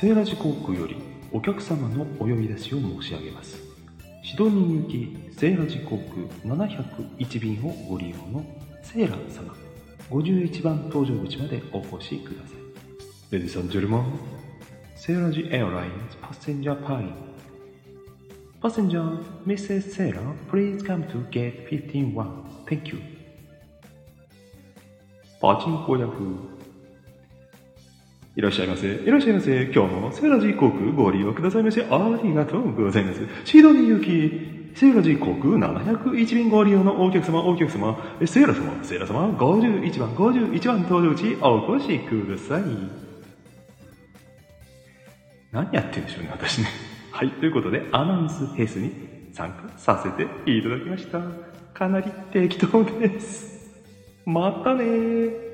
セーラジ航空よりお客様のお呼び出しを申し上げます。シドニー行きセーラジ航空701便をご利用のセーラー様、51番搭乗口までお越しください。Ladies and gentlemen, セーラジエアラインズパッセンジャーパイン Passenger, Mrs. Sailor, please come to gate 151. Thank you. パチンコヤフー。いらっしゃいませ。いらっしゃいませ。今日もセーラジー航空ご利用くださいましてありがとうございます。シドニー行き、セーラジー航空701便ご利用のお客様、お客様、セーラ様、セーラ様、51番、51番搭乗口お越しください。何やってんでしょうね、私ね。はい、ということで、アナウンスフェスに参加させていただきました。かなり適当です。またね。